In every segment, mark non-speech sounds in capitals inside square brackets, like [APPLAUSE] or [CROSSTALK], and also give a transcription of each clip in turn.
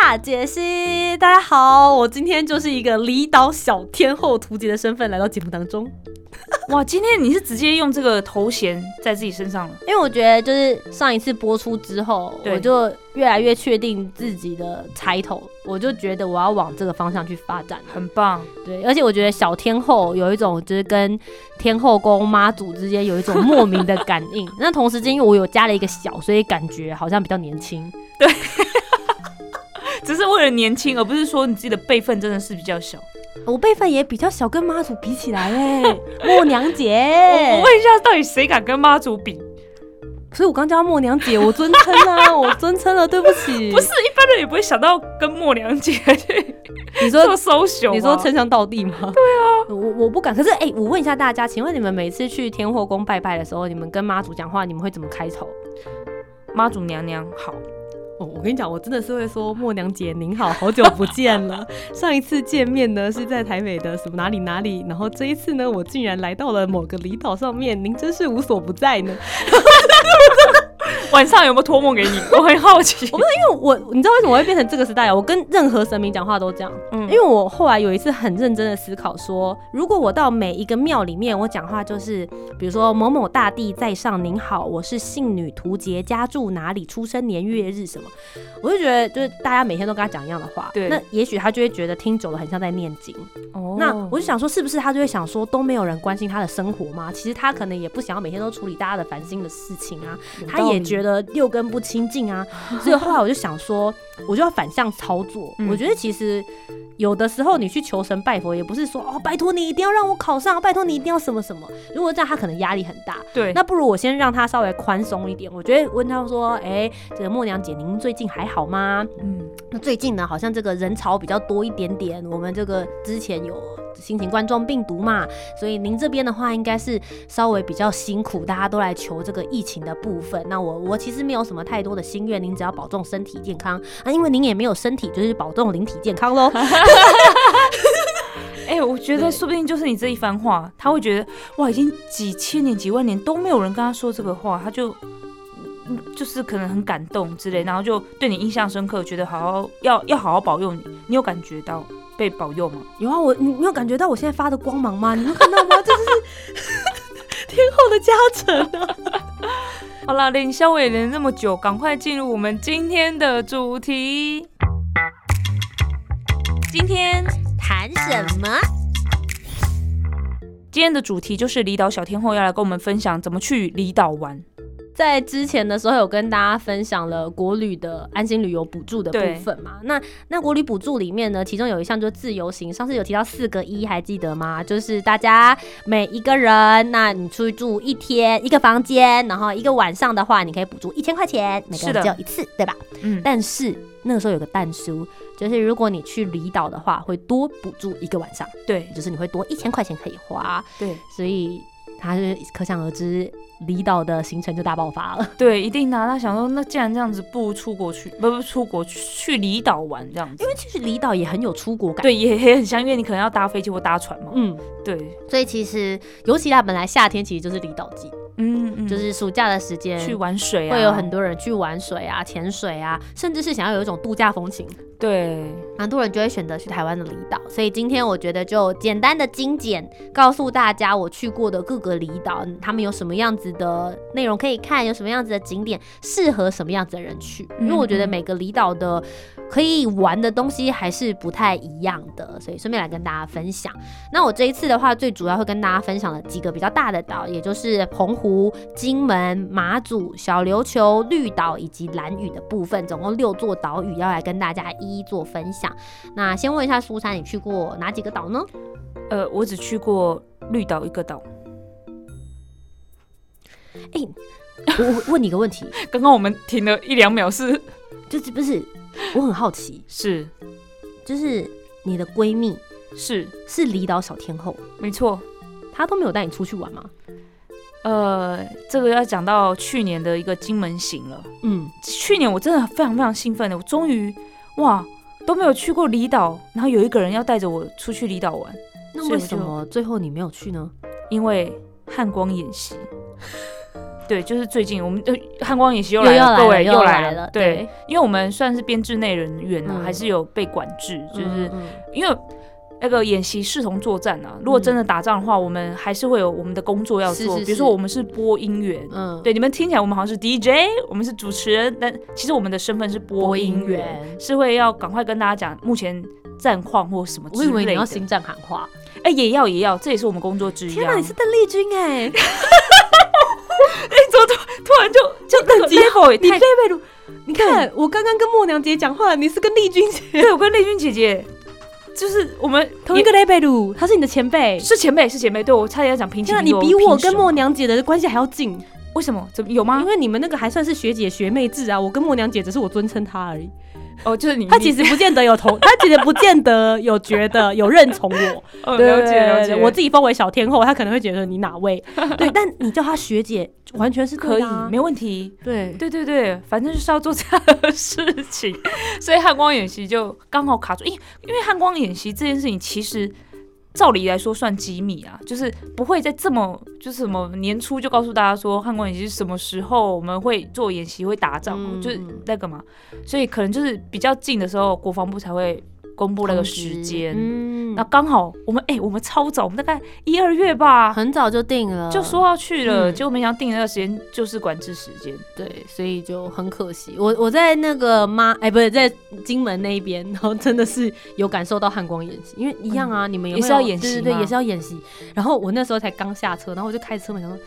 大解析。大家好，我今天就是一个离岛小天后图杰的身份来到节目当中。[LAUGHS] 哇，今天你是直接用这个头衔在自己身上了？因为我觉得就是上一次播出之后，我就越来越确定自己的抬头，我就觉得我要往这个方向去发展。很棒，对，而且我觉得小天后有一种就是跟天后宫妈祖之间有一种莫名的感应。[LAUGHS] 那同时间因为我有加了一个小，所以感觉好像比较年轻。只是为了年轻，而不是说你自己的辈分真的是比较小。我辈分也比较小，跟妈祖比起来嘞，[LAUGHS] 默娘姐。我问一下，到底谁敢跟妈祖比？所以我刚叫她默娘姐，我尊称啊，[LAUGHS] 我尊称了，对不起。不是一般人也不会想到跟默娘姐 [LAUGHS] 你说做搜熊，你说称兄道弟吗？对啊，我我不敢。可是哎、我问一下大家，请问你们每次去天后宫拜拜的时候，你们跟妈祖讲话，你们会怎么开头？妈祖娘娘好。哦，我跟你讲，我真的是会说默娘姐您好，好久不见了。[LAUGHS] 上一次见面呢是在台北的什么哪里哪里，然后这一次呢我竟然来到了某个离岛上面，您真是无所不在呢。[LAUGHS] [LAUGHS] [LAUGHS] 晚上有没有托梦给你？[LAUGHS] 我很好奇。我不是因为我，你知道为什么我会变成这个时代啊？我跟任何神明讲话都这样，嗯因为我后来有一次很认真的思考说，如果我到每一个庙里面，我讲话就是，比如说某某大帝在上，您好，我是信女图杰，家住哪里，出生年月日什么，我就觉得就是大家每天都跟他讲一样的话，对那也许他就会觉得听久了很像在念经。哦那我就想说，是不是他就会想说，都没有人关心他的生活吗？其实他可能也不想要每天都处理大家的烦心的事情啊，他也觉得六根不清净啊。所以后来我就想说，我就要反向操作。嗯我觉得其实有的时候你去求神拜佛，也不是说哦，拜托你一定要让我考上，拜托你一定要什么什么。如果这样，他可能压力很大。对，那不如我先让他稍微宽松一点。我觉得问他说，哎、这个默娘姐，您最近还好吗？嗯，那最近呢，好像这个人潮比较多一点点。我们这个之前有新型冠状病毒嘛，所以您这边的话应该是稍微比较辛苦，大家都来求这个疫情的部分。那我我其实没有什么太多的心愿，您只要保重身体健康啊，因为您也没有身体，就是保重灵体健康喽。[LAUGHS] [LAUGHS] 哎、我觉得说不定就是你这一番话，他会觉得哇，已经几千年、几万年都没有人跟他说这个话，他就。嗯就是可能很感动之类，然后就对你印象深刻，觉得好好要要好好保佑你。你有感觉到被保佑吗？有啊，我你你有感觉到我现在发的光芒吗？你有看到吗？这就是 [LAUGHS] 天后的加成啊！[LAUGHS] 好啦，连消伟连那么久，赶快进入我们今天的主题。今天谈什么？今天的主题就是离岛小天后要来跟我们分享怎么去离岛玩。在之前的时候有跟大家分享了国旅的安心旅游补助的部分嘛？那那国旅补助里面呢，其中有一项就是自由行，上次有提到四个一，还记得吗？就是大家每一个人，那你出去住一天一个房间，然后一个晚上的话，你可以补助一千块钱，每个人只有一次，对吧？嗯，但是那个时候有个蛋书，就是如果你去离岛的话，会多补助一个晚上，对就是你会多一千块钱可以花，对所以他是可想而知，离岛的行程就大爆发了。[LAUGHS] 对，一定的啊。他想说，那既然这样子，不如出国去，不不出国去去离岛玩这样子因。为其实离岛也很有出国感。，对，也也很像，因为你可能要搭飞机或搭船嘛。嗯，对，所以其实尤其他，本来夏天其实就是离岛季，嗯嗯，就是暑假的时间去玩水啊，会有很多人去玩水啊、潜水啊，甚至是想要有一种度假风情，对，蛮多人就会选择去台湾的离岛。所以今天我觉得就简单的精简，告诉大家我去过的各个离岛，他们有什么样子的内容可以看，有什么样子的景点适合什么样子的人去。因为我觉得每个离岛的可以玩的东西还是不太一样的，所以顺便来跟大家分享。那我这一次的话，最主要会跟大家分享的几个比较大的岛，也就是澎湖、金门、马祖、小琉球、绿岛以及蓝屿的部分，总共六座岛屿要来跟大家一一做分享。那先问一下苏珊，你去过哪几个岛呢？呃，我只去过绿岛一个岛。哎、我我问你个问题，[LAUGHS] 刚刚我们停了一两秒是，就是不是我很好奇，[LAUGHS] 是就是你的闺蜜是是离岛小天后，没错。她都没有带你出去玩吗？呃，这个要讲到去年的一个金门行了。嗯，去年我真的非常非常兴奋的，我终于哇都没有去过离岛，然后有一个人要带着我出去离岛玩，那为什么最后你没有去呢？因为汉光演习。[LAUGHS] 对，就是最近我们的汉光演习又又来了，各位要来了又又来来了对对，因为我们算是编制内人员呢、嗯还是有被管制，就是因为那个演习视同作战啊。如果真的打仗的话，我们还是会有我们的工作要做，是是比如说我们是播音员。嗯，对，你们听起来我们好像是 DJ，我们是主持人，但其实我们的身份是播播音音员，是会要赶快跟大家讲目前战况或什么之我以为你。要心战喊话。哎、也要也要，这也是我们工作之一、啊。天哪，你是邓丽君哎！[LAUGHS] 哎怎么突突然就就那个等级 level 也你太贝贝鲁，你看我刚刚跟默娘姐讲话，你是跟丽君姐对我跟丽君姐姐，就是我们同一个 level，他是你的前辈。是前辈是前辈，对我差点要讲平起天啊，平。你比我跟默娘姐的关系还要近，为什么？怎么有吗因？为你们那个还算是学姐学妹制啊。我跟默娘姐只是我尊称她而已，哦，就是你，他其实不见得有同，他其实不见得有觉得有认从我。[LAUGHS] 了解了解，我自己封为小天后，他可能会觉得你哪位？[LAUGHS] 对，但你叫他学姐，完全是对可以没问题。对对对对，反正就是要做这样的事情，[LAUGHS] 所以汉光演习就刚好卡住。因因为汉光演习这件事情，其实照理来说算机密啊，就是不会在这么就是什么年初就告诉大家说汉光演习是什么时候我们会做演习会打仗，嗯就是那个嘛，所以可能就是比较近的时候，国防部才会公布那个时间。嗯那刚好我们哎、我们超早，我们大概一二月吧，很早就定了，就说要去了，嗯结果没想到定的那个时间就是管制时间。对，所以就很可惜。我我在那个妈哎，不是在金门那一边，[LAUGHS] 然后真的是有感受到汉光演习，因为一样啊，你们也是要演习对对对，也是要演习。然后我那时候才刚下车，然后我就开车门想说。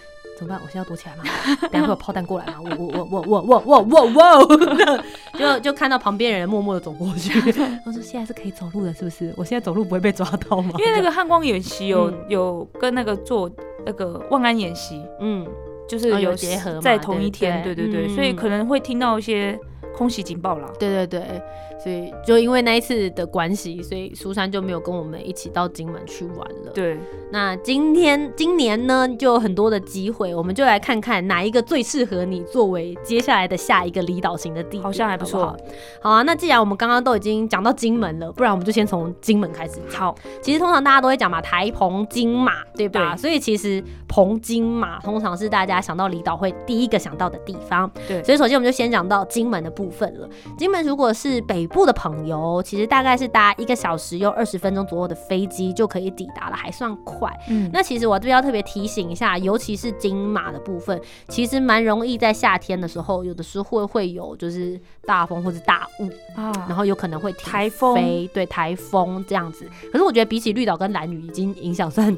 怎么办？我现在要躲起来吗？等下会有炮弹过来吗？我我我我我我我我我，[LAUGHS] 就就看到旁边人默默的走过去。[LAUGHS] 我说现在是可以走路的，是不是？我现在走路不会被抓到吗？[LAUGHS] 因为那个汉光演习有、嗯有跟那个做那个万安演习，嗯，就是哦有有结合在同一天，对对对所以可能会听到一些空袭警报啦。对对对，所以就因为那一次的关系，所以苏珊就没有跟我们一起到金门去玩了。对，那今天今年呢，就有很多的机会，我们就来看看哪一个最适合你作为接下来的下一个离岛型的地点，好像还不错好好好啊，那既然我们刚刚都已经讲到金门了，不然我们就先从金门开始。好，其实通常大家都会讲嘛，台澎金马，对吧？对所以其实澎金马通常是大家想到离岛会第一个想到的地方。对所以首先我们就先讲到金门的部分了。金门如果是北部的朋友，其实大概是搭一个小时又二十分钟左右的飞机就可以抵达了，还算快。嗯，那其实我这边要特别提醒一下，尤其是金马的部分，其实蛮容易在夏天的时候，有的时候会会有就是大风或者大雾，然啊，后有可能会台风，对台风这样子。可是我觉得比起绿岛跟蓝屿，已经影响算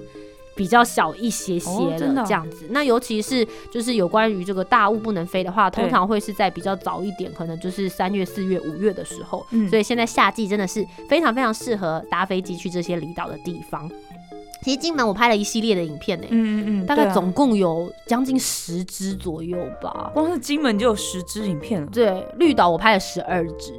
比较小一些些的哦这样子。那尤其是就是有关于这个大雾不能飞的话，通常会是在比较早一点，可能就是三月、四月、五月的时候。嗯所以现在夏季真的是非常非常适合搭飞机去这些离岛的地方。其实金门我拍了一系列的影片呢、嗯嗯大概总共有将近十支左右吧。光是金门就有十支影片了。对，绿岛我拍了十二支，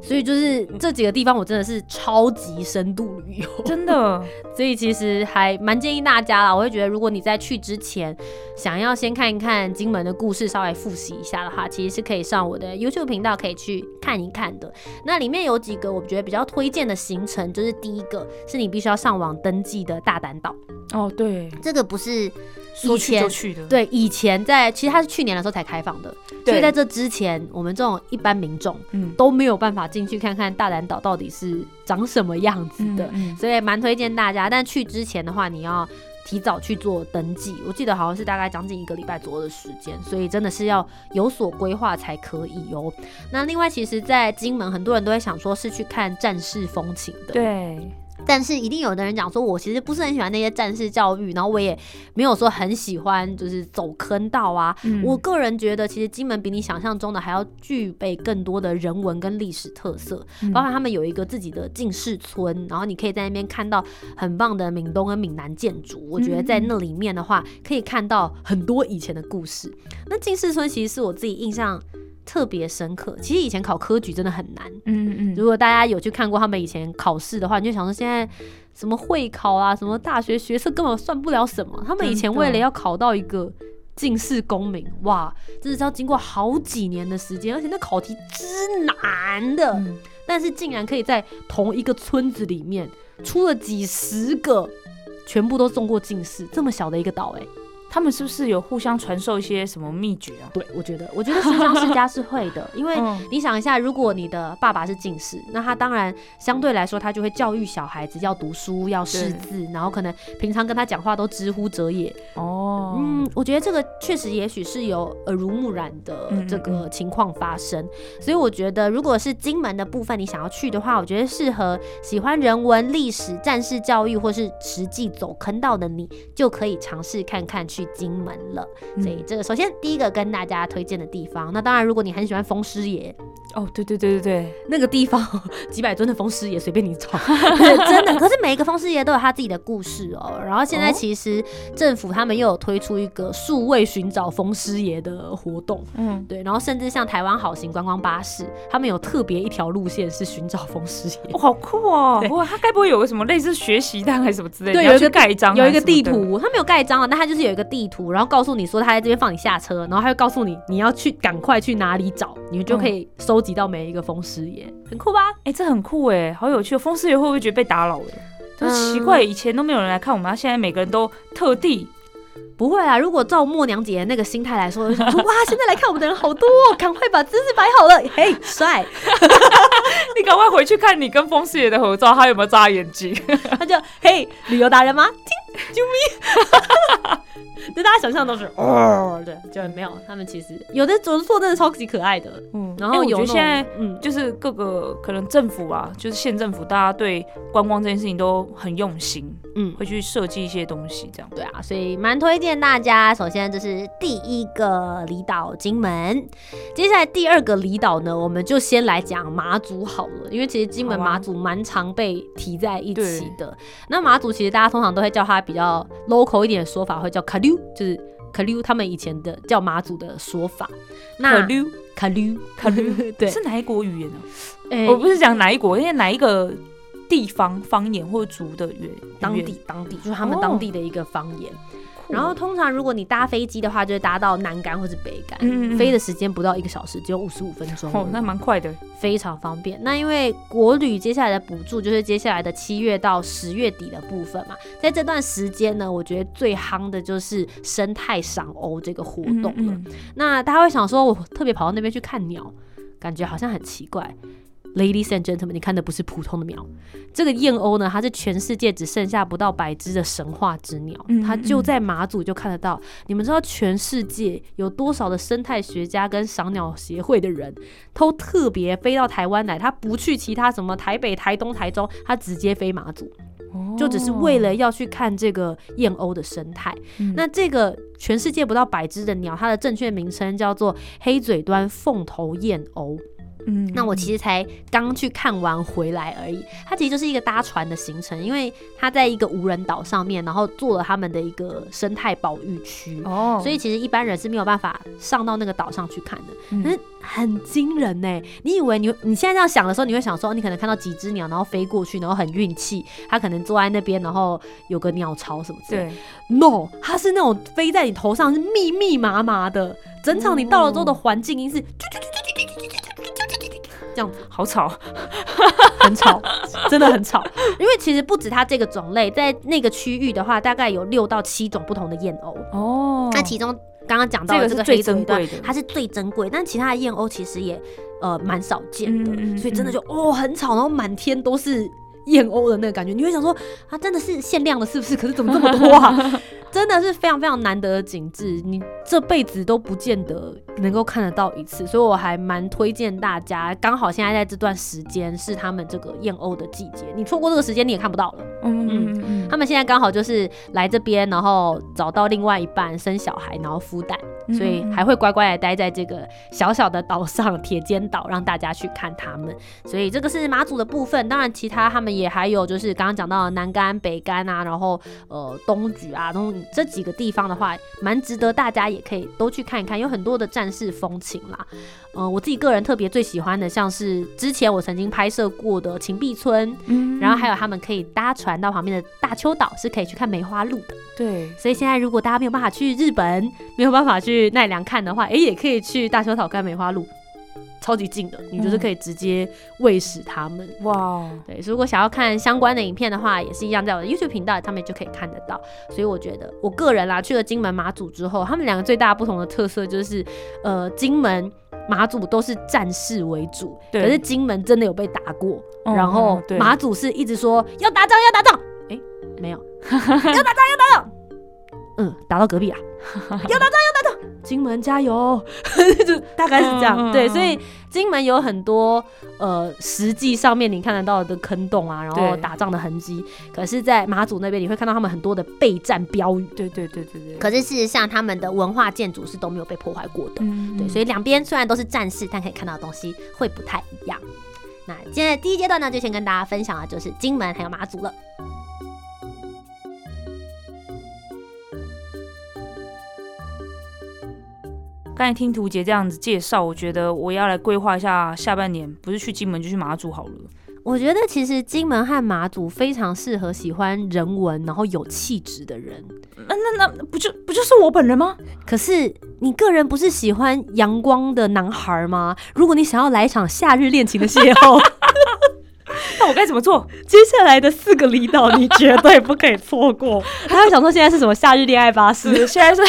所以就是这几个地方我真的是超级深度旅游，真的，[LAUGHS] 所以其实还蛮建议大家啦。我会觉得，如果你在去之前想要先看一看金门的故事，稍微复习一下的话，其实是可以上我的 YouTube 频道可以去看一看的。那里面有几个我觉得比较推荐的行程，就是第一个是你必须要上网登记的大胆岛，哦，对，这个不是说去前就去的，对，以前在其实它是去年的时候才开放的，所以在这之前，我们这种一般民众嗯，都没有办法进去看看大胆岛到底是长什么样子的，嗯嗯所以蛮推荐大家。但去之前的话，你要提早去做登记，我记得好像是大概将近一个礼拜左右的时间，所以真的是要有所规划才可以哦。那另外，其实，在金门很多人都会想说是去看战士风情的，对，但是一定有的人讲说，我其实不是很喜欢那些战士教育，然后我也没有说很喜欢就是走坑道啊。嗯我个人觉得，其实金门比你想象中的还要具备更多的人文跟历史特色，嗯包括他们有一个自己的进士村，然后你可以在那边看到很棒的闽东跟闽南建筑。我觉得在那里面的话，可以看到很多以前的故事。那进士村其实是我自己印象。特别深刻。其实以前考科举真的很难，嗯嗯如果大家有去看过他们以前考试的话，你就想说现在什么会考啊，什么大学学测根本算不了什么。他们以前为了要考到一个进士功名，哇，真的是要经过好几年的时间，而且那考题之难的，嗯，但是竟然可以在同一个村子里面出了几十个，全部都中过进士，这么小的一个岛、哎。他们是不是有互相传授一些什么秘诀啊？对，我觉得，我觉得书香世家是会的，[LAUGHS] 因为嗯。你想一下，如果你的爸爸是进士，那他当然相对来说，他就会教育小孩子要读书、要识字，然后可能平常跟他讲话都知乎者也。哦，嗯，我觉得这个确实也许是有耳濡目染的这个情况发生，所以我觉得如果是金门的部分你想要去的话，我觉得适合喜欢人文、历史、战士教育或是实际走坑道的你，就可以尝试看看去金门了。嗯所以这个首先第一个跟大家推荐的地方，那当然如果你很喜欢风师爷哦，对对对对对，那个地方，[LAUGHS] 几百尊的风师爷随便你找，[LAUGHS] 真的。可是每一个风师爷都有他自己的故事哦。然后现在哦其实政府他们又有推出一个数位寻找风师爷的活动，嗯，对，然后甚至像台湾好行观光巴士，他们有特别一条路线是寻找风师爷。哇，好酷哦！对哇，他该不会有个什么类似学习单还是什么之类的？对有一个盖章啊，有一个地图，他没有盖章啊，但他就是有一个地图，然后告诉你说他在这边放你下车，然后他会告诉你你要去赶快去哪里找，你们就可以收集到每一个风师爷，很酷吧？哎，这很酷哎，好有趣哦！风师爷会不会觉得被打扰了？就是奇嗯怪，以前都没有人来看我们，他现在每个人都特地不会啊，如果照默娘姐那个心态来说，想 [LAUGHS] 说哇，现在来看我们的人好多、哦，赶快把姿势摆好了，嘿，帅，[LAUGHS] 你赶快回去看你跟风四爷的合照，他有没有眨眼睛？他就嘿，旅游达人吗？听，救命！[LAUGHS] 就大家想象都是哦，对，就没有，他们其实有的做做真的超级可爱的，嗯，然后哎我觉得现在嗯，就是各个可能政府啊，就是县政府，大家对观光这件事情都很用心，嗯会去设计一些东西，这样。对啊，所以蛮推荐大家。首先，这是第一个离岛金门，接下来第二个离岛呢，我们就先来讲马祖好了，因为其实金门马祖蛮常被提在一起的。那马祖其实大家通常都会叫它比较 local 一点的说法，会叫卡溜，就是卡溜，他们以前的叫马祖的说法。那卡溜卡溜卡溜对，是哪一国语言呢、诶我不是讲哪一国，因为哪一个地方方言或族的语当地当地就是他们哦当地的一个方言。酷然后通常如果你搭飞机的话，就会搭到南竿或是北竿，嗯嗯嗯飞的时间不到一个小时，只有五十五分钟，哦，那蛮快的。非常方便。那因为国旅接下来的补助就是接下来的七月到十月底的部分嘛，在这段时间呢，我觉得最夯的就是生态赏鸥这个活动了。那大家会想说，我特别跑到那边去看鸟，感觉好像很奇怪。Ladies and gentlemen，你看的不是普通的鸟，这个燕鸥呢，它是全世界只剩下不到百只的神话之鸟，嗯它就在马祖就看得到。你们知道全世界有多少的生态学家跟赏鸟协会的人，都特别飞到台湾来，他不去其他什么台北、台东、台中，他直接飞马祖，嗯就只是为了要去看这个燕鸥的生态。嗯那这个全世界不到百只的鸟，它的正确名称叫做黑嘴端凤头燕鸥。嗯那我其实才刚去看完回来而已。它其实就是一个搭船的行程，因为它在一个无人岛上面，然后做了他们的一个生态保育区。哦，所以其实一般人是没有办法上到那个岛上去看的，嗯可是很惊人呢。你以为你你现在这样想的时候，你会想说，你可能看到几只鸟，然后飞过去，然后很运气，它可能坐在那边，然后有个鸟巢什么之类的。对，No，它是那种飞在你头上是密密麻麻的，整场你到了之后的环境音是这样子，好吵。[LAUGHS] 很吵，真的很吵。因为其实不止它这个种类，在那个区域的话，大概有六到七种不同的燕鸥。哦那其中刚刚讲到的这个最珍贵的它是最珍贵，但其他的燕鸥其实也呃蛮少见的，嗯嗯嗯所以真的就哦很吵，然后满天都是。燕鸥的那个感觉，你会想说啊，真的是限量的，是不是？可是怎么这么多啊？[LAUGHS] 真的是非常非常难得的景致，你这辈子都不见得能够看得到一次，所以我还蛮推荐大家。刚好现在在这段时间是他们这个燕鸥的季节，你错过这个时间你也看不到了。嗯嗯嗯他们现在刚好就是来这边，然后找到另外一半，生小孩，然后孵蛋，所以还会乖乖的待在这个小小的岛上铁尖岛，让大家去看他们。所以这个是马祖的部分，当然其他他们也还有就是刚刚讲到的南干、北干啊，然后呃东莒啊，东这几个地方的话，蛮值得大家也可以都去看一看，有很多的战士风情啦。呃，我自己个人特别最喜欢的，像是之前我曾经拍摄过的秦壁村，嗯，然后还有他们可以搭船到旁边的大丘岛，是可以去看梅花鹿的。对，所以现在如果大家没有办法去日本，没有办法去奈良看的话，哎，也可以去大丘岛看梅花鹿。超级近的，你就是可以直接喂食它们。哇，对，如果想要看相关的影片的话，也是一样，在我的 YouTube 频道上面就可以看得到。所以我觉得，我个人啦，去了金门马祖之后，他们两个最大不同的特色就是，呃，金门马祖都是战士为主，可是金门真的有被打过，然后马祖是一直说要打仗要打仗，哎，没有，[LAUGHS] 要打仗要打仗。嗯，打到隔壁啊！[LAUGHS] 要打仗，要打仗！金门加油！[LAUGHS] 就大概是这样。对，所以金门有很多呃，实际上面你看得到的坑洞啊，然后打仗的痕迹。可是，在马祖那边，你会看到他们很多的备战标语。对对对对对。可是事实上，他们的文化建筑是都没有被破坏过的。对，所以两边虽然都是战士，但可以看到的东西会不太一样。那现在第一阶段呢，就先跟大家分享的就是金门还有马祖了。刚才听图杰这样子介绍，我觉得我要来规划一下下半年，不是去金门就去马祖好了。我觉得其实金门和马祖非常适合喜欢人文然后有气质的人。那那那不就不就是我本人吗？可是你个人不是喜欢阳光的男孩吗？如果你想要来一场夏日恋情的邂逅，[LAUGHS] 那我该怎么做？接下来的四个离岛你绝对不可以错过。[LAUGHS] 他会想说现在是什么夏日恋爱巴士？现在是。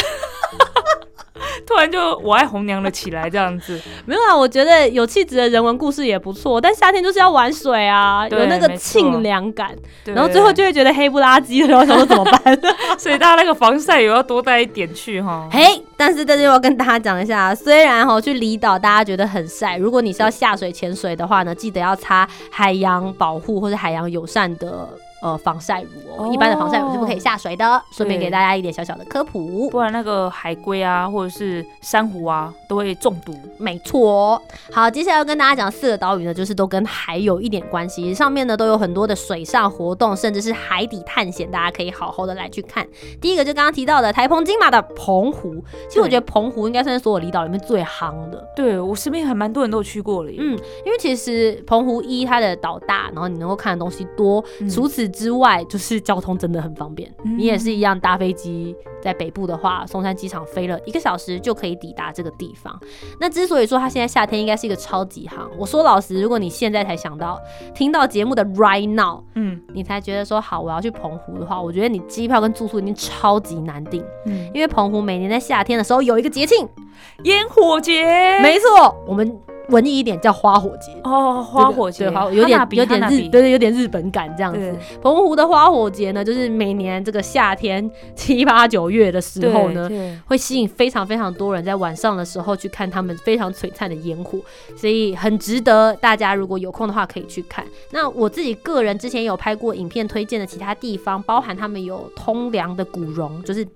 [LAUGHS] 突然就我爱红娘了起来，这样子没有啊？我觉得有气质的人文故事也不错，但夏天就是要玩水啊，有那个清凉感，然后最后就会觉得黑不拉几的，然后想说怎么办？[LAUGHS] 所以大家那个防晒也要多带一点去哈。嘿，但是这就要跟大家讲一下，虽然哈去离岛大家觉得很晒，如果你是要下水潜水的话呢，记得要擦海洋保护或者海洋友善的。呃，防晒乳哦，一般的防晒乳是不可以下水的。顺便给大家一点小小的科普，不然那个海龟啊，或者是珊瑚啊，都会中毒。没错。好，接下来要跟大家讲四个岛屿呢，就是都跟海有一点关系，上面呢都有很多的水上活动，甚至是海底探险，大家可以好好的来去看。第一个就刚刚提到的台澎金马的澎湖，其实我觉得澎湖应该算是所有离岛里面最夯的。对我身边还蛮多人都有去过了。嗯，因为其实澎湖一它的岛大，然后你能够看的东西多，除此。之外，就是交通真的很方便。你也是一样搭飞机，在北部的话，松山机场飞了一个小时就可以抵达这个地方。那之所以说它现在夏天应该是一个超级行，我说老实，如果你现在才想到听到节目的 right now，嗯，你才觉得说好我要去澎湖的话，我觉得你机票跟住宿已经超级难订。嗯，因为澎湖每年在夏天的时候有一个节庆——烟火节。没错，我们。文艺一点叫花火节哦，花火节有点有点日，对对，有点日本感这样子。澎湖的花火节呢，就是每年这个夏天七八九月的时候呢，会吸引非常非常多人在晚上的时候去看他们非常璀璨的烟火，所以很值得大家如果有空的话可以去看。那我自己个人之前有拍过影片推荐的其他地方，包含他们有通梁的古榕，就是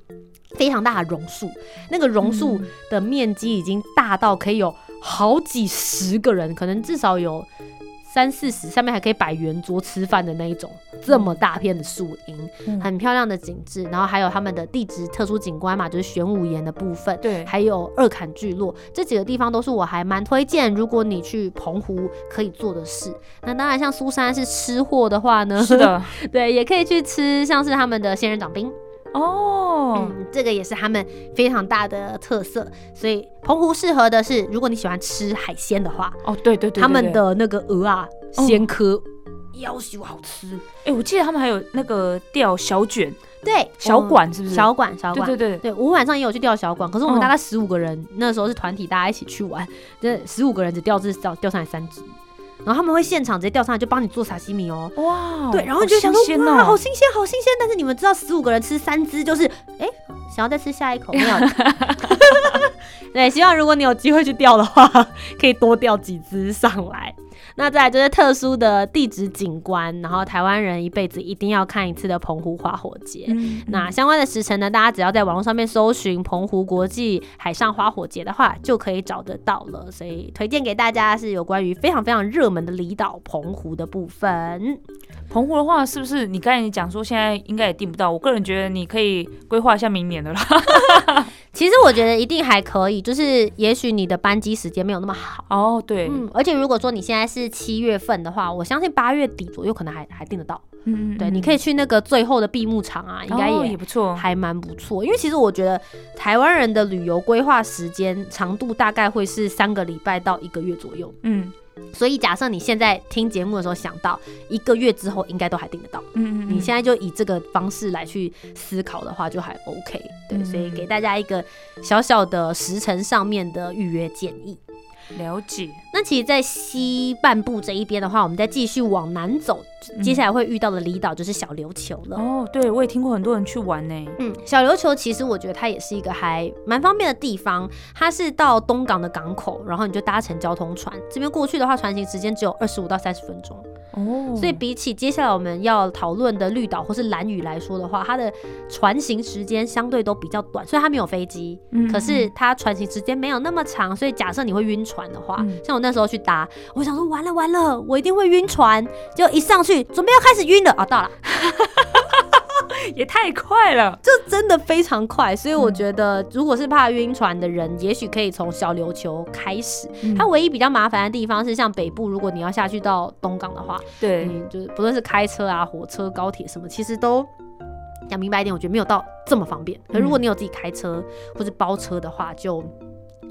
非常大的榕树，那个榕树的面积已经大到可以有。好几十个人，可能至少有三四十，上面还可以摆圆桌吃饭的那一种，这么大片的树荫，很漂亮的景致。然后还有他们的地质特殊景观嘛，就是玄武岩的部分，对，还有二坎聚落，这几个地方都是我还蛮推荐，如果你去澎湖可以做的事。那当然，像苏珊是吃货的话呢，是的，[LAUGHS] 对，也可以去吃，像是他们的仙人掌冰。哦，嗯，这个也是他们非常大的特色，所以澎湖适合的是，如果你喜欢吃海鲜的话，哦，对对对，他们的那个鹅啊，鲜科，要求好吃。哎，我记得他们还有那个钓小卷，对，小管是不是？小管，小管，对对对。对。我晚上也有去钓小管，可是我们大概十五个人，那时候是团体，大家一起去玩，这十五个人只钓至少钓上来三只。然后他们会现场直接钓上来，就帮你做沙西米哦。哇，对，然后你就想说哇，好新鲜，好新鲜。但是你们知道，十五个人吃三只，就是哎，想要再吃下一口没有？[LAUGHS] 对，希望如果你有机会去钓的话，可以多钓几只上来。那再来就是特殊的地质景观，然后台湾人一辈子一定要看一次的澎湖花火节。嗯那相关的时辰呢，大家只要在网络上面搜寻澎湖国际海上花火节的话，就可以找得到了。所以推荐给大家是有关于非常非常热门的离岛澎湖的部分。澎湖的话，是不是你刚才讲说现在应该也订不到？我个人觉得你可以规划一下明年的啦。[LAUGHS] 其实我觉得一定还可以，就是也许你的班机时间没有那么好。哦，对，嗯，而且如果说你现在是七月份的话，我相信八月底左右可能还还订得到。嗯对，你可以去那个最后的闭幕场啊，应该也不错。还蛮不错。因为其实我觉得台湾人的旅游规划时间长度大概会是三个礼拜到一个月左右，嗯所以假设你现在听节目的时候想到一个月之后应该都还订得到。嗯嗯，你现在就以这个方式来去思考的话，就还 OK。对，嗯所以给大家一个小小的时程上面的预约建议。了解。那其实，在西半部这一边的话，我们再继续往南走，接下来会遇到的离岛就是小琉球了。哦，对，我也听过很多人去玩呢。嗯，小琉球其实我觉得它也是一个还蛮方便的地方，它是到东港的港口，然后你就搭乘交通船，这边过去的话，船行时间只有二十五到三十分钟，哦，所以比起接下来我们要讨论的绿岛或是蓝屿来说的话，它的船行时间相对都比较短，虽然它没有飞机，嗯。可是它船行时间没有那么长，所以假设你会晕船的话，嗯。像我那时候去搭，我想说完了完了，我一定会晕船，结果一上去准备要开始晕了啊，到了。[LAUGHS] 也太快了。这真的非常快，所以我觉得，如果是怕晕船的人，也许可以从小琉球开始。嗯它唯一比较麻烦的地方是，像北部，如果你要下去到东港的话，对，嗯，就是不论是开车啊、火车、高铁什么，其实都讲明白一点，我觉得没有到这么方便。可如果你有自己开车或者包车的话，就。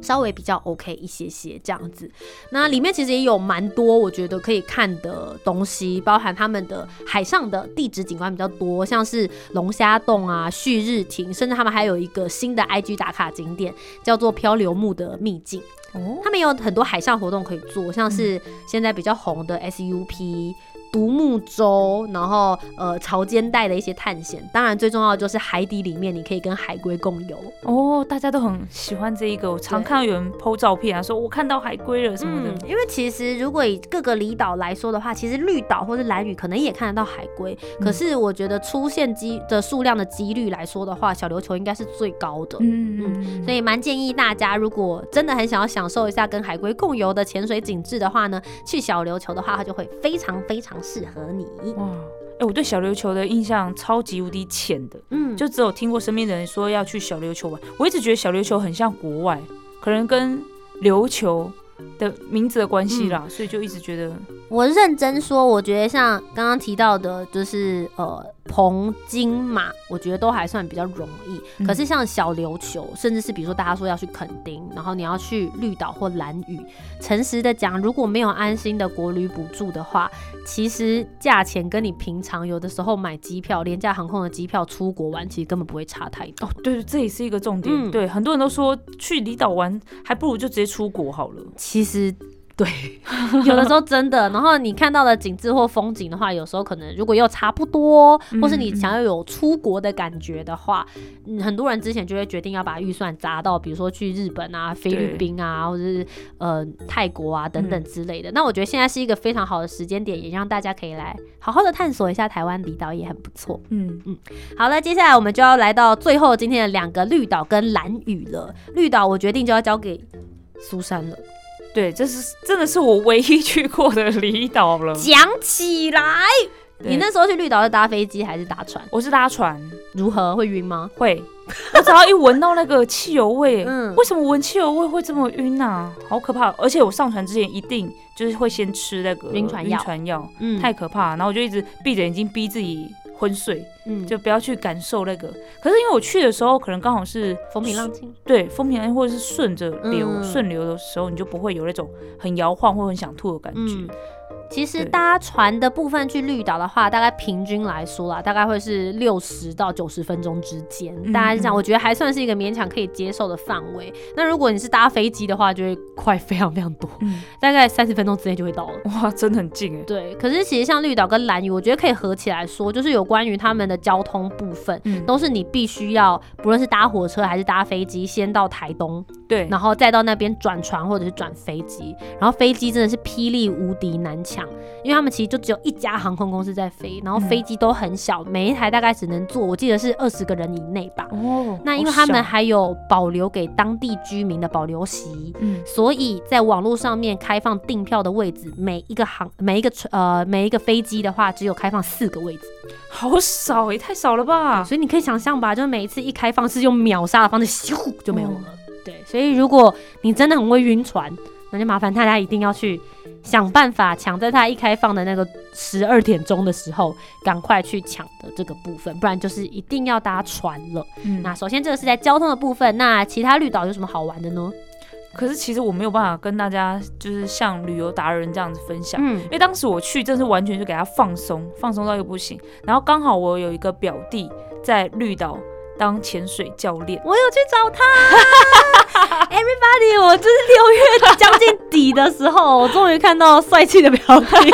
稍微比较 OK 一些些这样子，那里面其实也有蛮多我觉得可以看的东西，包含他们的海上的地质景观比较多，像是龙虾洞啊、旭日亭，甚至他们还有一个新的 IG 打卡景点叫做漂流木的秘境。哦，他们有很多海上活动可以做，像是现在比较红的 SUP。独木舟，然后呃潮间带的一些探险，当然最重要的就是海底里面你可以跟海龟共游，哦，大家都很喜欢这一个，我常看到有人 PO 照片啊，说我看到海龟了什么的。嗯，因为其实如果以各个离岛来说的话，其实绿岛或是蓝屿可能也看得到海龟，可是我觉得出现机的数量的几率来说的话，小琉球应该是最高的。嗯嗯所以蛮建议大家，如果真的很想要享受一下跟海龟共游的潜水景致的话呢，去小琉球的话，它就会非常非常适合你。哇，哎、我对小琉球的印象超级无敌浅的，嗯，就只有听过身边的人说要去小琉球玩。我一直觉得小琉球很像国外，可能跟琉球的名字的关系啦，所以就一直觉得我认真说，我觉得像刚刚提到的，就是呃澎金马，我觉得都还算比较容易。嗯可是像小琉球，甚至是比如说大家说要去垦丁，然后你要去绿岛或蓝屿，诚实的讲，如果没有安心的国旅补助的话，其实价钱跟你平常有的时候买机票、廉价航空的机票出国玩，其实根本不会差太多。哦，对对，这也是一个重点。嗯对，很多人都说去离岛玩，还不如就直接出国好了。其实对，[LAUGHS] 有的时候真的。然后你看到的景致或风景的话，有时候可能如果又差不多，或是你想要有出国的感觉的话，嗯，很多人之前就会决定要把预算砸到，比如说去日本啊、菲律宾啊，或者是呃泰国啊等等之类的。那我觉得现在是一个非常好的时间点，也让大家可以来好好的探索一下台湾离岛，也很不错。嗯，好了，接下来我们就要来到最后今天的两个绿岛跟蓝屿了。绿岛我决定就要交给苏珊了。对，这是真的是我唯一去过的离岛了。讲起来，你那时候去绿岛是搭飞机还是搭船？我是搭船，如何会晕吗？会，我只要一闻到那个汽油味，[LAUGHS] 嗯为什么闻汽油味会这么晕啊？好可怕！而且我上船之前一定就是会先吃那个晕船药晕船药嗯太可怕。然后我就一直闭着眼睛逼自己昏睡，嗯就不要去感受那个。可是因为我去的时候，可能刚好是风平浪静。对风平浪静，或者是顺着流嗯顺、流的时候，你就不会有那种很摇晃或很想吐的感觉。嗯，其实搭船的部分去绿岛的话，大概平均来说啦，大概会是六十到九十分钟之间，嗯大概是这样。嗯我觉得还算是一个勉强可以接受的范围。那如果你是搭飞机的话，就会快非常非常多，嗯，大概三十分钟之内就会到了。哇，真的很近哎。对，可是其实像绿岛跟蓝屿，我觉得可以合起来说，就是有关于他们的交通部分，嗯，都是你必须要，不论是搭火车还是搭飞机，先到台东，对，然后再到那边转船或者是转飞机，然后飞机真的是霹雳无敌难抢，因为他们其实就只有一家航空公司在飞，然后飞机都很小，每一台大概只能坐，我记得是二十个人以内吧。哦，那因为他们还有保留给当地居民的保留席，嗯所以在网络上面开放订票的位置，每一个航每一个船呃每一个飞机的话，只有开放四个位置，好少也太少了吧？所以你可以想象吧，就是每一次一开放是用秒杀的方式，咻就没有了。嗯对，所以如果你真的很会晕船，那就麻烦大家一定要去想办法抢在它一开放的那个十二点钟的时候，赶快去抢的这个部分，不然就是一定要搭船了。嗯，那首先这个是在交通的部分，那其他绿岛有什么好玩的呢？可是其实我没有办法跟大家就是像旅游达人这样子分享。嗯因为当时我去，真是完全就给他放松，放松到又不行。然后刚好我有一个表弟在绿岛当潜水教练，我有去找他，[LAUGHS] everybody，我就是六月将近底的时候，我终于看到帅气的表弟，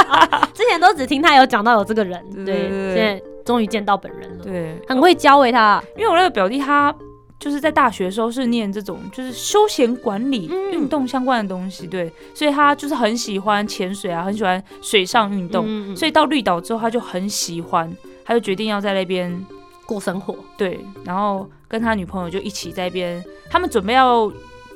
[LAUGHS] 之前都只听他有讲到有这个人，对现在终于见到本人了，对，很会教诶他，因为我那个表弟他就是在大学的时候是念这种就是休闲管理、嗯。运动相关的东西，对，所以他就是很喜欢潜水啊，很喜欢水上运动，嗯。所以到绿岛之后他就很喜欢，他就决定要在那边过生活，对，然后跟他女朋友就一起在那边，他们准备要。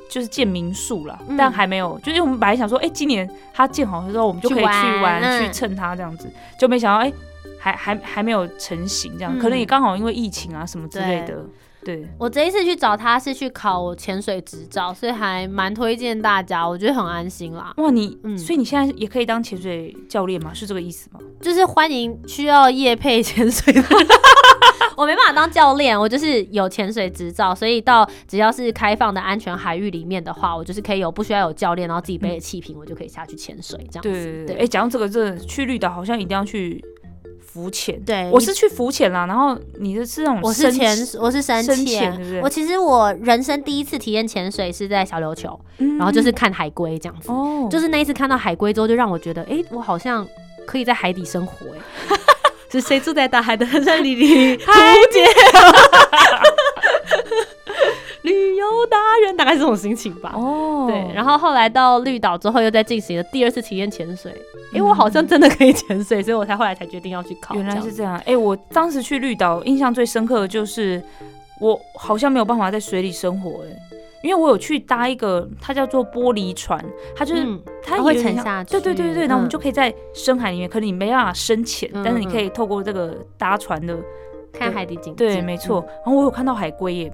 就是建民宿了，嗯但还没有。就是我们本来想说，哎、今年他建好之后，我们就可以去去玩玩，嗯去蹭他这样子。就没想到，哎、还还还没有成型，这样、嗯可能也刚好因为疫情啊什么之类的。对，我这一次去找他是去考潜水执照，所以还蛮推荐大家，我觉得很安心啦。哇，你、嗯所以你现在也可以当潜水教练吗？是这个意思吗？就是欢迎需要夜配潜水的。[LAUGHS] 我没办法当教练，我就是有潜水执照，所以到只要是开放的安全海域里面的话，我就是可以有不需要有教练，然后自己背着气瓶，我就可以下去潜水这样子。对对对。哎、讲到这个，真的去绿岛好像一定要去浮潜。对我是去浮潜啦，然后你的是那种我是深潜，我是深深潜潜对不对我其实我人生第一次体验潜水是在小琉球，嗯然后就是看海龟这样子。哦，就是那一次看到海龟之后，就让我觉得，哎、我好像可以在海底生活、哎。[LAUGHS] 是谁住在大海的深山里里？图姐，旅游达人，大概是这种心情吧。哦，对，然后后来到绿岛之后，又再进行了第二次体验潜水。哎、嗯我好像真的可以潜水，所以我才后来才决定要去考。[LAUGHS] 原来是这样。哎、我当时去绿岛，印象最深刻的就是我好像没有办法在水里生活、哎，因为我有去搭一个，它叫做玻璃船，它就是、嗯，它会沉下去。对对对对，然后我们嗯就可以在深海里面，可能你没办法深潜，嗯但是你可以透过这个搭船的，看海底景致。对，没错。然后我有看到海龟耶，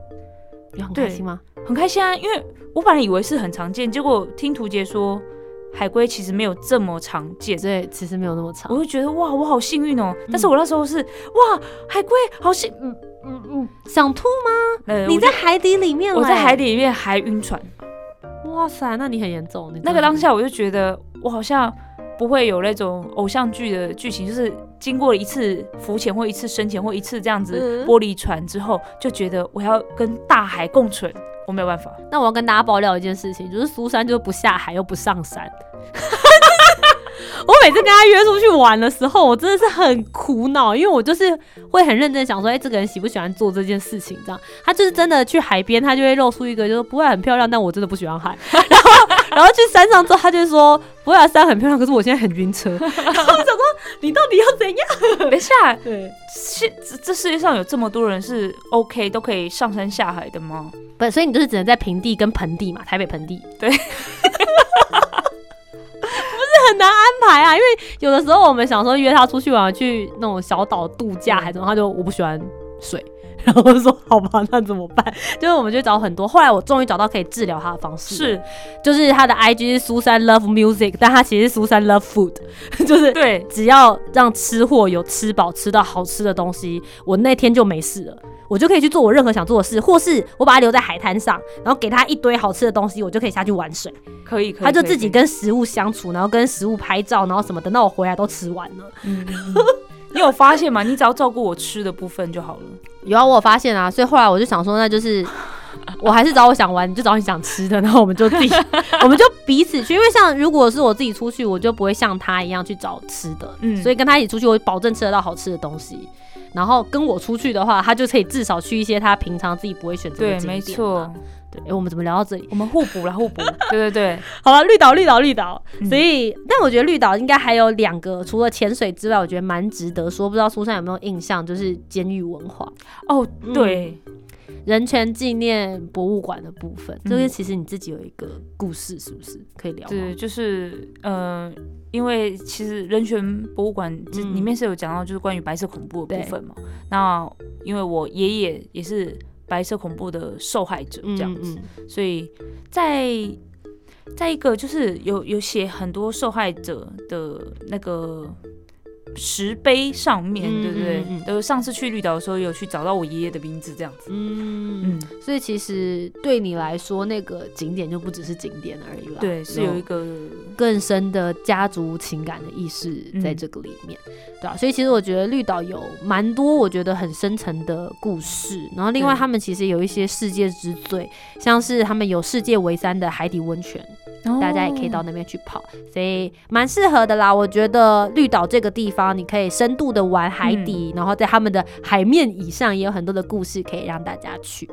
嗯，有很对开心吗？很开心啊，因为我本来以为是很常见，结果听图杰说海龟其实没有这么常见。对，其实没有那么长我。就觉得哇，我好幸运哦！但是嗯我那时候是哇，海龟好幸，嗯嗯嗯，想吐吗？呃，你在海底里面，我在海。底里面还晕船，哇塞，那你很严重。那个当下我就觉得我好像不会有那种偶像剧的剧情，就是经过一次浮潜或一次深潜或一次这样子嗯玻璃船之后，就觉得我要跟大海共存，我没有办法。那我要跟大家爆料一件事情，就是苏珊就是不下海又不上山。[LAUGHS] 我每次跟他约出去玩的时候，我真的是很苦恼，因为我就是会很认真想说，哎、这个人喜不喜欢做这件事情？这样，他就是真的去海边，他就会露出一个就是不会很漂亮，但我真的不喜欢海。然后，然后去山上之后，他就说不会啊，山很漂亮，可是我现在很晕车。[LAUGHS] 然后我想说，你到底要怎样？等一下，对，世这这世界上有这么多人是 OK 都可以上山下海的吗？不，所以你就是只能在平地跟盆地嘛，台北盆地。对，[LAUGHS] 不是很难安排啊，因为有的时候我们想说约他出去玩，去那种小岛度假还是什么，他就我不喜欢水。然后说好吧，那怎么办？[LAUGHS] 就是我们就找很多，后来我终于找到可以治疗他的方式，是，就是他的 IG 是苏珊 Love Music，但他其实是苏珊 Love Food，[LAUGHS] 就是对，只要让吃货有吃饱吃到好吃的东西，我那天就没事了，我就可以去做我任何想做的事，或是我把它留在海滩上，然后给他一堆好吃的东西，我就可以下去玩水。可以，可以，他就自己跟食物相处，然后跟食物拍照，然后什么，等到我回来都吃完了。嗯 [LAUGHS] 你有发现吗？你只要照顾我吃的部分就好了。有啊，我有发现啊，所以后来我就想说，那就是我还是找我想玩，你就找你想吃的，然后我们就自己，[LAUGHS] 我们就彼此去。因为像如果是我自己出去，我就不会像他一样去找吃的，嗯所以跟他一起出去，我保证吃得到好吃的东西。然后跟我出去的话，他就可以至少去一些他平常自己不会选择的对，景点。没错。。对，哎、我们怎么聊到这里？我们互补了，互补。对 [LAUGHS] 对对，[LAUGHS] 好了，绿岛，绿岛，绿岛。嗯所以，但我觉得绿岛应该还有两个，除了潜水之外，我觉得蛮值得说。不知道苏珊有没有印象，就是监狱文化、哦，对，人权纪念博物馆的部分，这些嗯其实你自己有一个故事，是不是可以聊？对，就是呃，因为其实人权博物馆这嗯里面是有讲到，就是关于白色恐怖的部分嘛。那因为我爷爷也是白色恐怖的受害者，嗯这样子，嗯。所以在在一个就是有有写很多受害者的那个石碑上面，嗯对不对嗯嗯？都、上次去绿岛的时候有去找到我爷爷的名字，这样子。嗯嗯，所以其实对你来说，那个景点就不只是景点而已了。对，是有一个更深的家族情感的意识在嗯这个里面，对啊，所以其实我觉得绿岛有蛮多我觉得很深层的故事，然后另外他们其实有一些世界之最，像是他们有世界为三的海底温泉，大家也可以到哦那边去跑，所以蛮适合的啦。我觉得绿岛这个地方，你可以深度的玩海底，然后在他们的海面以上也有很多的故事可以让大家去。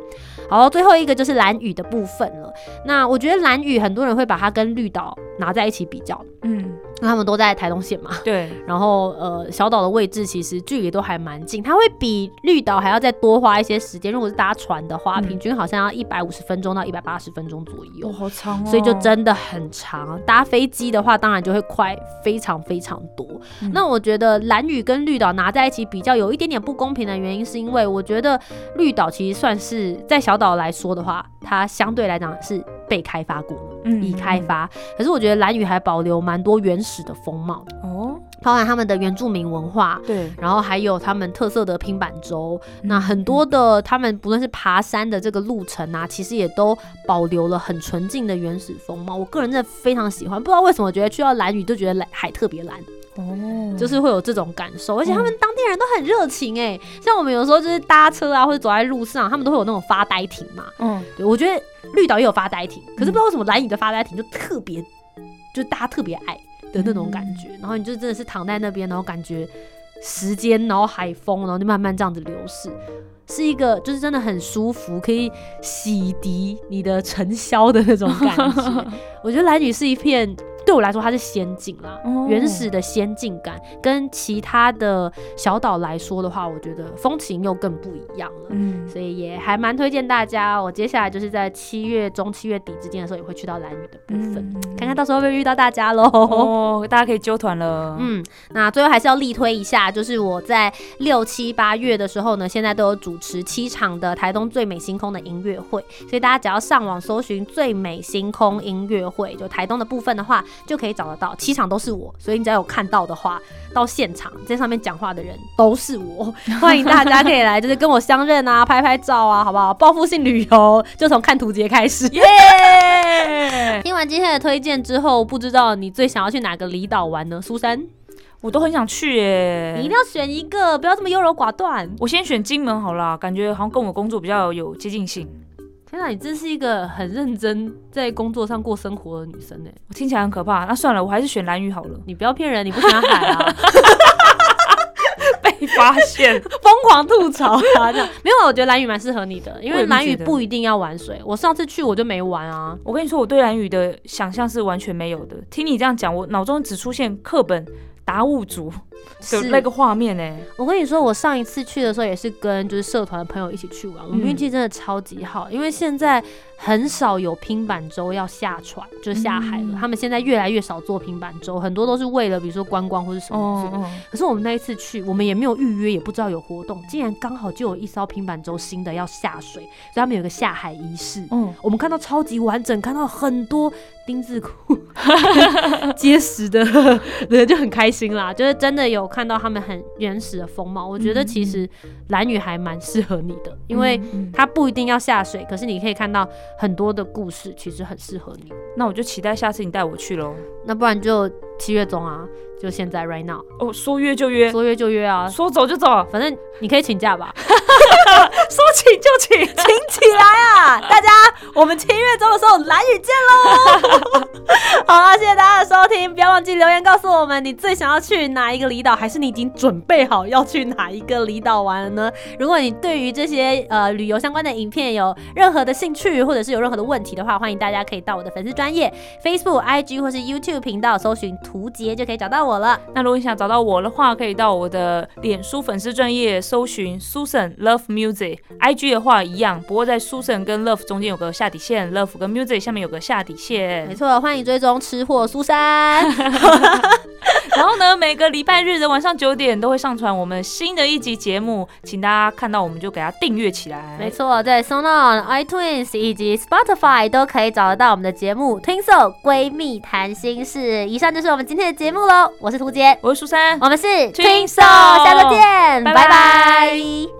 好，最后一个就是蓝屿的部分了。那我觉得蓝屿很多人会把它跟绿岛拿在一起比较，嗯，因为他们都在台东县嘛。对，然后呃，小岛的位置其实距离都还蛮近，它会比绿岛还要再多花一些时间。如果是搭船的话，嗯平均好像要一百五十分钟到一百八十分钟左右。哦，好长哦，所以就真的很长。搭飞机的话，当然就会快非常非常多。嗯那我觉得蓝屿跟绿岛拿在一起比较，有一点点不公平的原因，是因为我觉得绿岛其实算是在小岛来说的话，它相对来讲是被开发过，嗯已开发。可是我觉得蓝屿还保留蛮多原始的风貌，哦，包含他们的原住民文化。对，然后还有他们特色的拼板舟，那嗯很多的他们不论是爬山的这个路程啊，其实也都保留了很纯净的原始风貌。我个人真的非常喜欢，不知道为什么，觉得去到蓝屿就觉得蓝海特别蓝，哦，就是会有这种感受。而且他们当地人都很热情哎、像我们有时候就是搭车啊，或者走在路上，他们都会有那种发呆亭嘛。嗯，对我觉得绿岛也有发呆亭，可是不知道为什么蓝屿的发呆亭就特别，就大家特别爱的那种感觉。然后你就真的是躺在那边，然后感觉时间，然后海风，然后就慢慢这样子流逝，是一个就是真的很舒服，可以洗涤你的尘嚣的那种感觉。[LAUGHS] 我觉得蓝屿是一片。对我来说，它是仙境啦，哦原始的仙境感，跟其他的小岛来说的话，我觉得风情又更不一样了。嗯，所以也还蛮推荐大家。我接下来就是在七月中、七月底之间的时候，也会去到蓝屿的部分，嗯看看到时候会不会遇到大家喽。哦，大家可以揪团了，嗯，那最后还是要力推一下，就是我在六七八月的时候呢，现在都有主持七场的台东最美星空的音乐会，所以大家只要上网搜寻最美星空音乐会，就台东的部分的话，就可以找得到。七场都是我，所以你只要有看到的话，到现场在上面讲话的人都是我，[LAUGHS] 欢迎大家可以来，就是跟我相认啊，拍拍照啊，好不好？报复性旅游就从看图节开始。[LAUGHS] 耶！[LAUGHS] 听完今天的推荐之后，不知道你最想要去哪个离岛玩呢？苏珊，我都很想去耶，你一定要选一个，不要这么优柔寡断。我先选金门好啦，感觉好像跟我工作比较有接近性。天哪，你真是一个很认真在工作上过生活的女生哎！我听起来很可怕，那算了，我还是选蓝雨好了。你不要骗人，你不喜欢海啊，[LAUGHS] 被发现，疯狂吐槽啊！这样没有啊，我觉得蓝雨蛮适合你的，因为蓝雨不一定要玩水。我上次去我就没玩啊，我跟你说，我对蓝雨的想象是完全没有的。听你这样讲，我脑中只出现课本达悟族的是那个画面呢。我跟你说，我上一次去的时候也是跟就是社团的朋友一起去玩，我们嗯运气真的超级好，因为现在很少有拼板舟要下船，就下海了。嗯他们现在越来越少做拼板舟，很多都是为了比如说观光或者什么之类的。哦，可是我们那一次去，我们也没有预约，也不知道有活动，竟然刚好就有一艘平板舟新的要下水，所以他们有个下海仪式。嗯，我们看到超级完整，看到很多丁字裤 [LAUGHS] [LAUGHS] 结实的，[LAUGHS] 人，就很开心啦。就是真的有看到他们很原始的风貌。我觉得其实蓝雨还蛮适合你的，因为它不一定要下水，可是你可以看到很多的故事，其实很适合你。那我就期待下次你带我去喽。那不然就七月中啊，就现在 right now，哦，说约就约，说约就约啊，说走就走，反正你可以请假吧。[LAUGHS] 说请就请。[LAUGHS] 请起来啊！大家，我们七月中的时候蓝雨见喽！收听，不要忘记留言告诉我们你最想要去哪一个离岛，还是你已经准备好要去哪一个离岛玩了呢？如果你对于这些呃旅游相关的影片有任何的兴趣，或者是有任何的问题的话，欢迎大家可以到我的粉丝专业 Facebook、IG 或是 YouTube 频道搜寻图杰就可以找到我了。那如果你想找到我的话，可以到我的脸书粉丝专业搜寻 Susan Love Music，IG 的话一样，不过在 Susan 跟 Love 中间有个下底线，Love 跟 Music 下面有个下底线。没错，欢迎追踪吃货苏珊。[LAUGHS] 然后呢，每个礼拜日的晚上九点都会上传我们新的一集节目，请大家看到我们就给它订阅起来。没错，在 Sonon、iTunes 以及 Spotify 都可以找得到我们的节目《Twin Soul 闺蜜谈心事》。以上就是我们今天的节目喽，我是涂杰，我是苏珊，我们是 Twin Soul，下周见，拜拜拜。